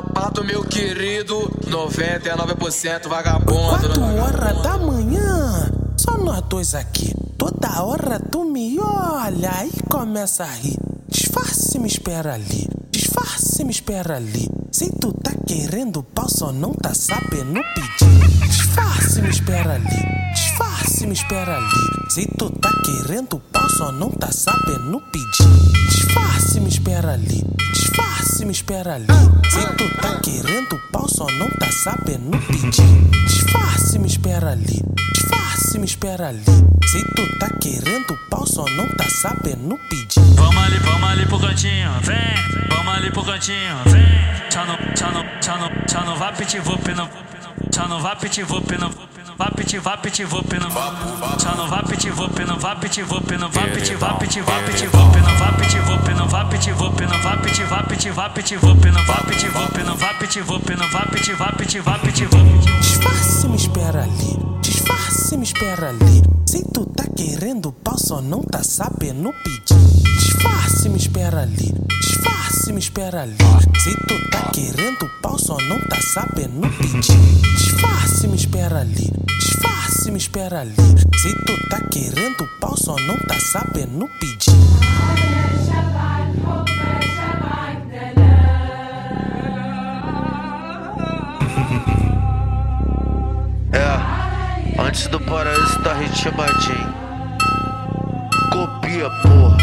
do meu querido, 99% vagabundo. Quatro horas da manhã, só nós dois aqui. Toda hora tu me olha e começa a rir. Disfarce, me espera ali. Disfarce, me espera ali. Se tu tá querendo pau, só não tá sabendo pedir. Disfarce, me espera ali. Disfarce, me espera ali. Se tu tá querendo pau, só não tá sabendo pedir. Disfarce, me espera ali. Disfarce, me espera ali. Se tu tá querendo pau, só não tá sabendo pedir. Disfarce, me espera ali. Disfarce, me espera ali. Se tu tá querendo pau, só não tá sabendo pedir. Vamos ali, vamos ali pro cantinho, vem. Vamos ali pro cantinho, vem. Tchau no, tchau no, tchau no, tchau no, vá piti vup no. Tchau no, vá piti vup no. Vá piti, vá piti vup no. Tchau no, vá piti vup no, vá piti vup no, vá piti, vá vá piti vup no, vá piti vup no, vá piti vup no, vá piti vup. Disfarce, me espera ali. Disfarce, me espera ali. Se tu tá querendo pau, só não tá sabendo pedir. Disfarce, me espera ali. Disfarce, me espera ali. Se tu tá querendo pau, só não tá sabendo pedir. Disfarce, me espera ali. Disfarce, me espera ali. Se tu tá querendo pau, só não tá sabendo pedir. É, antes do paraíso tá ritmadinho. Copia, porra.